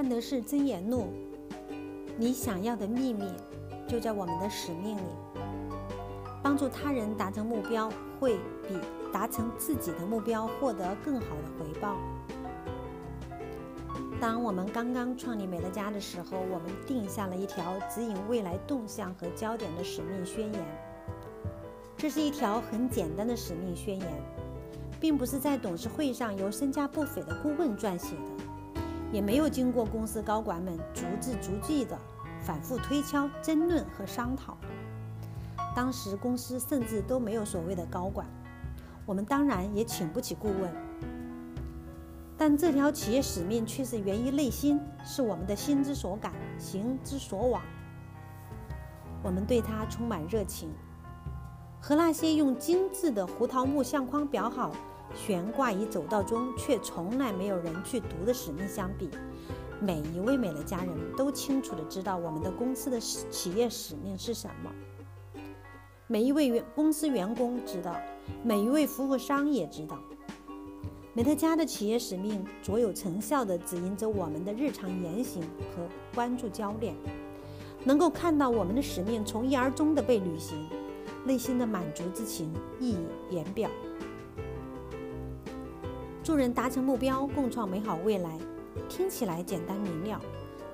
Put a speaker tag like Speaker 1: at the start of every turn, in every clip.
Speaker 1: 范德士箴言录：“你想要的秘密就在我们的使命里。帮助他人达成目标，会比达成自己的目标获得更好的回报。”当我们刚刚创立美乐家的时候，我们定下了一条指引未来动向和焦点的使命宣言。这是一条很简单的使命宣言，并不是在董事会上由身价不菲的顾问撰写的，也没有经过公司高管们逐字逐句的反复推敲、争论和商讨。当时公司甚至都没有所谓的高管，我们当然也请不起顾问。但这条企业使命却是源于内心，是我们的心之所感，行之所往。我们对它充满热情，和那些用精致的胡桃木相框裱好、悬挂于走道中却从来没有人去读的使命相比，每一位美乐家人都清楚地知道我们的公司的企业使命是什么。每一位员公司员工知道，每一位服务商也知道。美特家的企业使命卓有成效地指引着我们的日常言行和关注焦点，能够看到我们的使命从一而终地被履行，内心的满足之情溢于言表。助人达成目标，共创美好未来，听起来简单明了，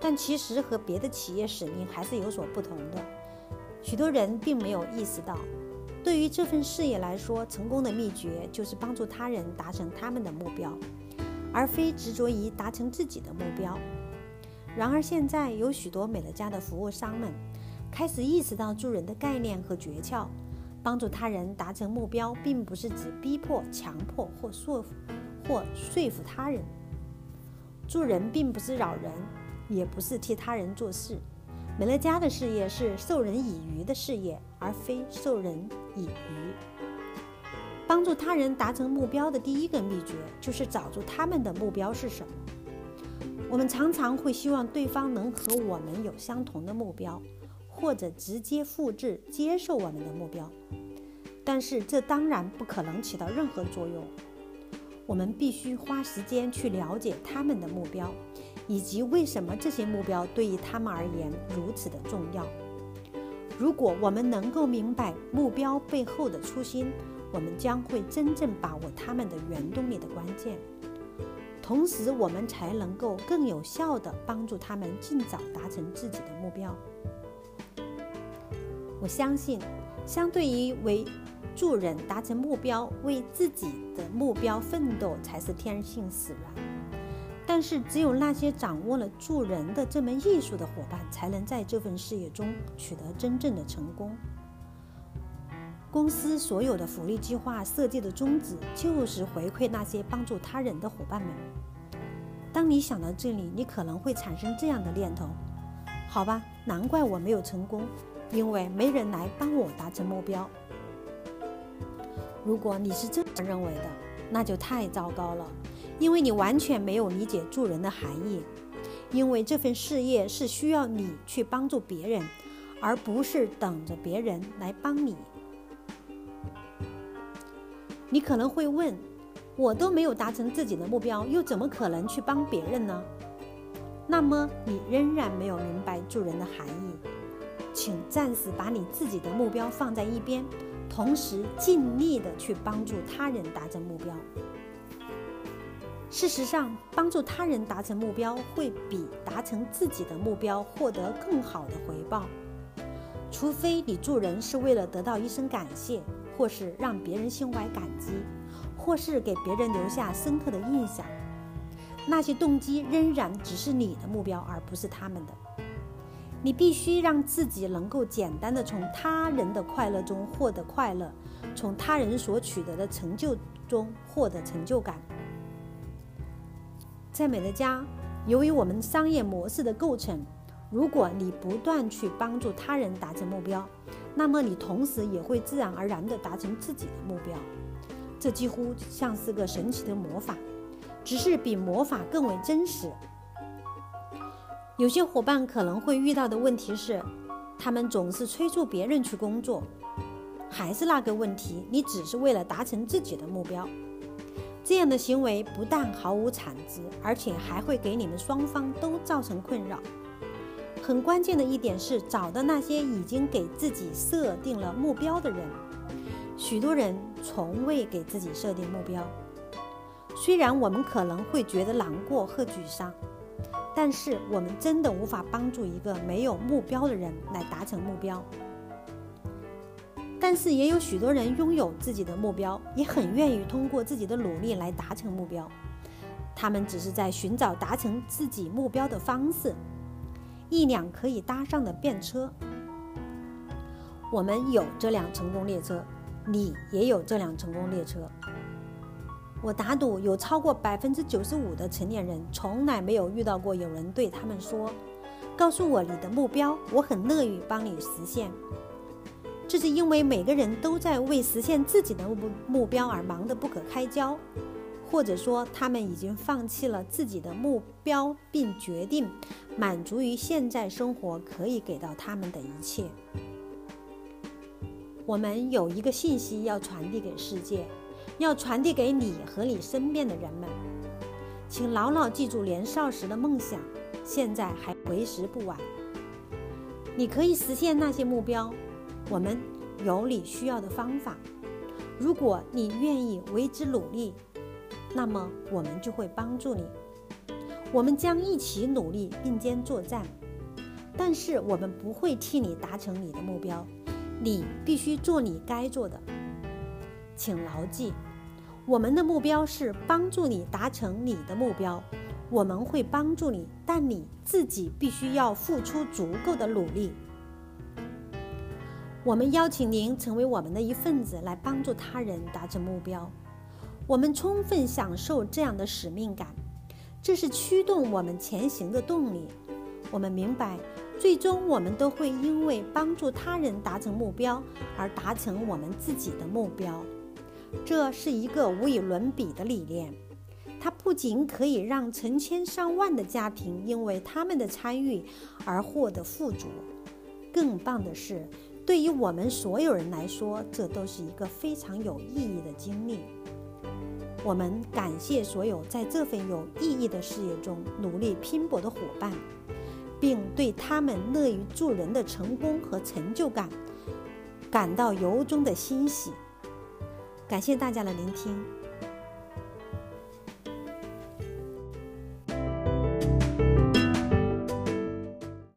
Speaker 1: 但其实和别的企业使命还是有所不同的。许多人并没有意识到。对于这份事业来说，成功的秘诀就是帮助他人达成他们的目标，而非执着于达成自己的目标。然而，现在有许多美乐家的服务商们开始意识到助人的概念和诀窍。帮助他人达成目标，并不是指逼迫、强迫或说服或说服他人。助人并不是扰人，也不是替他人做事。美乐家的事业是授人以渔的事业，而非授人以渔。帮助他人达成目标的第一个秘诀，就是找出他们的目标是什么。我们常常会希望对方能和我们有相同的目标，或者直接复制、接受我们的目标，但是这当然不可能起到任何作用。我们必须花时间去了解他们的目标。以及为什么这些目标对于他们而言如此的重要？如果我们能够明白目标背后的初心，我们将会真正把握他们的原动力的关键，同时我们才能够更有效地帮助他们尽早达成自己的目标。我相信，相对于为助人达成目标，为自己的目标奋斗才是天性使然。但是，只有那些掌握了助人的这门艺术的伙伴，才能在这份事业中取得真正的成功。公司所有的福利计划设计的宗旨，就是回馈那些帮助他人的伙伴们。当你想到这里，你可能会产生这样的念头：好吧，难怪我没有成功，因为没人来帮我达成目标。如果你是这样认为的，那就太糟糕了。因为你完全没有理解助人的含义，因为这份事业是需要你去帮助别人，而不是等着别人来帮你。你可能会问：我都没有达成自己的目标，又怎么可能去帮别人呢？那么你仍然没有明白助人的含义。请暂时把你自己的目标放在一边，同时尽力地去帮助他人达成目标。事实上，帮助他人达成目标会比达成自己的目标获得更好的回报，除非你助人是为了得到一声感谢，或是让别人心怀感激，或是给别人留下深刻的印象。那些动机仍然只是你的目标，而不是他们的。你必须让自己能够简单的从他人的快乐中获得快乐，从他人所取得的成就中获得成就感。在美乐家，由于我们商业模式的构成，如果你不断去帮助他人达成目标，那么你同时也会自然而然地达成自己的目标。这几乎像是个神奇的魔法，只是比魔法更为真实。有些伙伴可能会遇到的问题是，他们总是催促别人去工作，还是那个问题，你只是为了达成自己的目标。这样的行为不但毫无产值，而且还会给你们双方都造成困扰。很关键的一点是，找到那些已经给自己设定了目标的人。许多人从未给自己设定目标，虽然我们可能会觉得难过和沮丧，但是我们真的无法帮助一个没有目标的人来达成目标。但是也有许多人拥有自己的目标，也很愿意通过自己的努力来达成目标。他们只是在寻找达成自己目标的方式，一辆可以搭上的便车。我们有这辆成功列车，你也有这辆成功列车。我打赌有超过百分之九十五的成年人从来没有遇到过有人对他们说：“告诉我你的目标，我很乐意帮你实现。”这是因为每个人都在为实现自己的目目标而忙得不可开交，或者说他们已经放弃了自己的目标，并决定满足于现在生活可以给到他们的一切。我们有一个信息要传递给世界，要传递给你和你身边的人们，请牢牢记住年少时的梦想，现在还为时不晚。你可以实现那些目标。我们有你需要的方法，如果你愿意为之努力，那么我们就会帮助你。我们将一起努力并肩作战，但是我们不会替你达成你的目标，你必须做你该做的。请牢记，我们的目标是帮助你达成你的目标，我们会帮助你，但你自己必须要付出足够的努力。我们邀请您成为我们的一份子，来帮助他人达成目标。我们充分享受这样的使命感，这是驱动我们前行的动力。我们明白，最终我们都会因为帮助他人达成目标而达成我们自己的目标。这是一个无与伦比的理念，它不仅可以让成千上万的家庭因为他们的参与而获得富足，更棒的是，对于我们所有人来说，这都是一个非常有意义的经历。我们感谢所有在这份有意义的事业中努力拼搏的伙伴，并对他们乐于助人的成功和成就感感到由衷的欣喜。感谢大家的聆听。